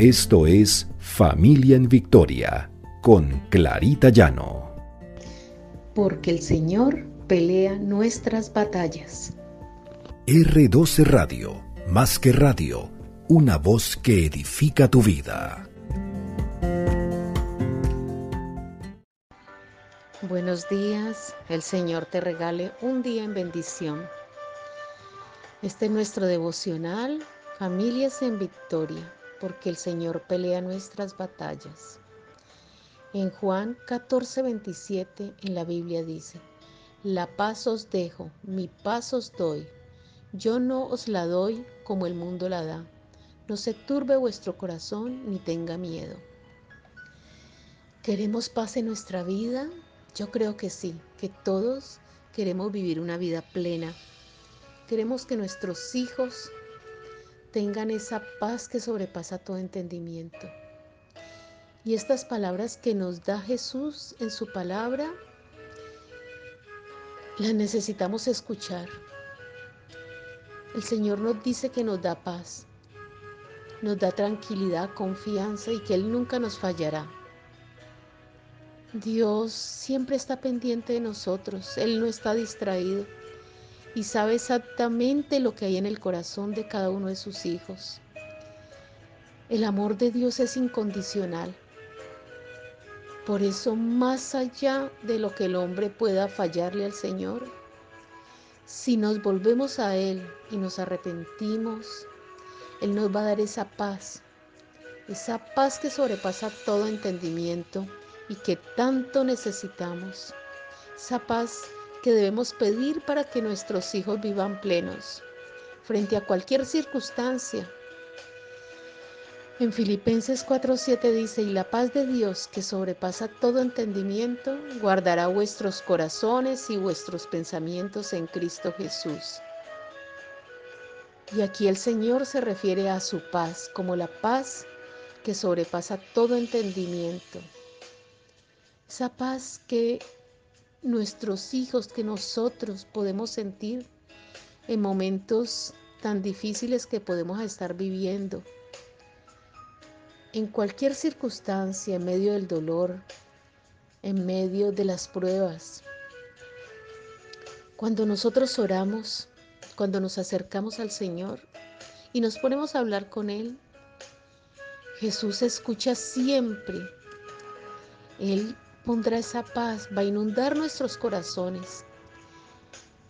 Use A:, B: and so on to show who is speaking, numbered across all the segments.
A: Esto es Familia en Victoria con Clarita Llano.
B: Porque el Señor pelea nuestras batallas.
A: R12 Radio, más que radio, una voz que edifica tu vida.
B: Buenos días, el Señor te regale un día en bendición. Este es nuestro devocional, Familias en Victoria, porque el Señor pelea nuestras batallas. En Juan 14, 27 en la Biblia dice, La paz os dejo, mi paz os doy. Yo no os la doy como el mundo la da. No se turbe vuestro corazón ni tenga miedo. ¿Queremos paz en nuestra vida? Yo creo que sí, que todos queremos vivir una vida plena. Queremos que nuestros hijos tengan esa paz que sobrepasa todo entendimiento. Y estas palabras que nos da Jesús en su palabra, las necesitamos escuchar. El Señor nos dice que nos da paz, nos da tranquilidad, confianza y que Él nunca nos fallará. Dios siempre está pendiente de nosotros, Él no está distraído y sabe exactamente lo que hay en el corazón de cada uno de sus hijos. El amor de Dios es incondicional. Por eso, más allá de lo que el hombre pueda fallarle al Señor, si nos volvemos a Él y nos arrepentimos, Él nos va a dar esa paz, esa paz que sobrepasa todo entendimiento y que tanto necesitamos, esa paz que debemos pedir para que nuestros hijos vivan plenos frente a cualquier circunstancia. En Filipenses 4:7 dice, y la paz de Dios que sobrepasa todo entendimiento, guardará vuestros corazones y vuestros pensamientos en Cristo Jesús. Y aquí el Señor se refiere a su paz como la paz que sobrepasa todo entendimiento. Esa paz que nuestros hijos que nosotros podemos sentir en momentos tan difíciles que podemos estar viviendo. En cualquier circunstancia, en medio del dolor, en medio de las pruebas. Cuando nosotros oramos, cuando nos acercamos al Señor y nos ponemos a hablar con Él, Jesús escucha siempre. Él pondrá esa paz, va a inundar nuestros corazones,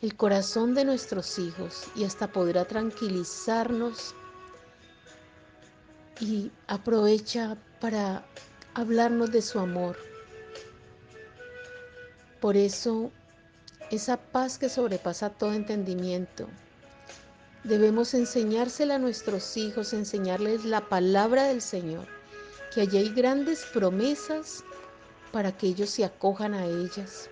B: el corazón de nuestros hijos y hasta podrá tranquilizarnos y aprovecha para hablarnos de su amor. Por eso, esa paz que sobrepasa todo entendimiento, debemos enseñársela a nuestros hijos, enseñarles la palabra del Señor, que allí hay grandes promesas para que ellos se acojan a ellas.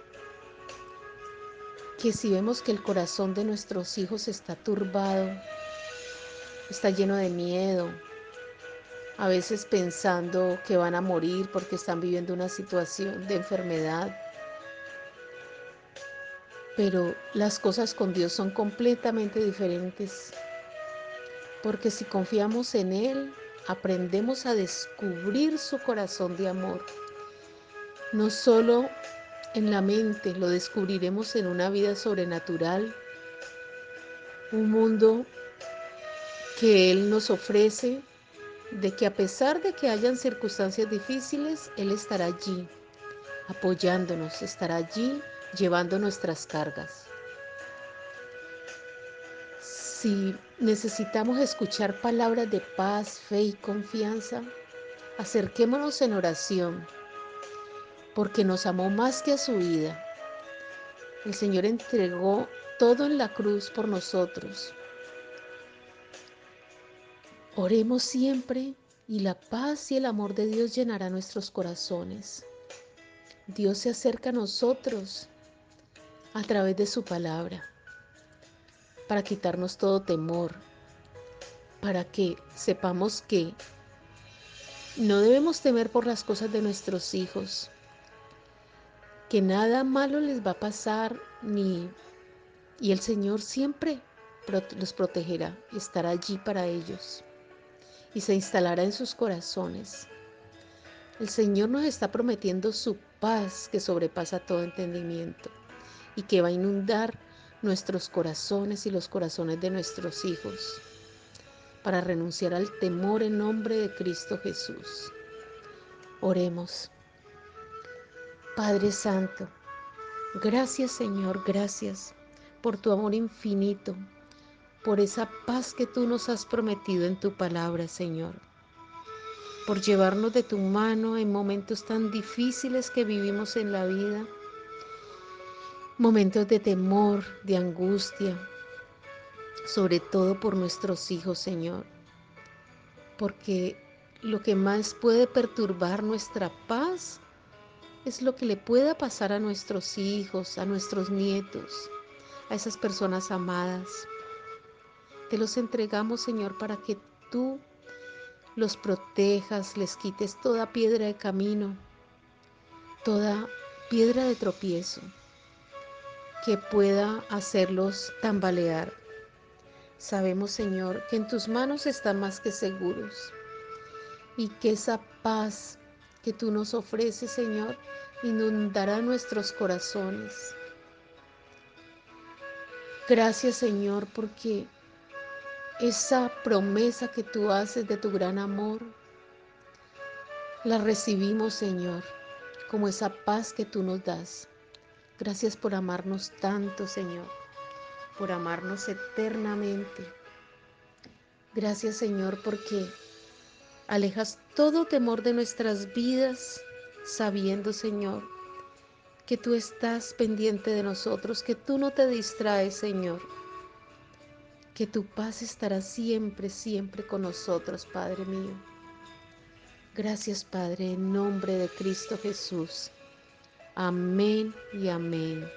B: Que si vemos que el corazón de nuestros hijos está turbado, está lleno de miedo, a veces pensando que van a morir porque están viviendo una situación de enfermedad. Pero las cosas con Dios son completamente diferentes. Porque si confiamos en Él, aprendemos a descubrir su corazón de amor no solo en la mente, lo descubriremos en una vida sobrenatural, un mundo que Él nos ofrece, de que a pesar de que hayan circunstancias difíciles, Él estará allí, apoyándonos, estará allí llevando nuestras cargas. Si necesitamos escuchar palabras de paz, fe y confianza, acerquémonos en oración porque nos amó más que a su vida. El Señor entregó todo en la cruz por nosotros. Oremos siempre y la paz y el amor de Dios llenará nuestros corazones. Dios se acerca a nosotros a través de su palabra para quitarnos todo temor, para que sepamos que no debemos temer por las cosas de nuestros hijos, que nada malo les va a pasar ni y el Señor siempre los protegerá, estará allí para ellos. y se instalará en sus corazones. El Señor nos está prometiendo su paz que sobrepasa todo entendimiento y que va a inundar nuestros corazones y los corazones de nuestros hijos para renunciar al temor en nombre de Cristo Jesús. Oremos. Padre Santo, gracias Señor, gracias por tu amor infinito, por esa paz que tú nos has prometido en tu palabra, Señor, por llevarnos de tu mano en momentos tan difíciles que vivimos en la vida, momentos de temor, de angustia, sobre todo por nuestros hijos, Señor, porque lo que más puede perturbar nuestra paz es lo que le pueda pasar a nuestros hijos, a nuestros nietos, a esas personas amadas. Te los entregamos, Señor, para que tú los protejas, les quites toda piedra de camino, toda piedra de tropiezo que pueda hacerlos tambalear. Sabemos, Señor, que en tus manos están más que seguros y que esa paz que tú nos ofreces, Señor, inundará nuestros corazones. Gracias, Señor, porque esa promesa que tú haces de tu gran amor, la recibimos, Señor, como esa paz que tú nos das. Gracias por amarnos tanto, Señor, por amarnos eternamente. Gracias, Señor, porque Alejas todo temor de nuestras vidas, sabiendo, Señor, que tú estás pendiente de nosotros, que tú no te distraes, Señor, que tu paz estará siempre, siempre con nosotros, Padre mío. Gracias, Padre, en nombre de Cristo Jesús. Amén y amén.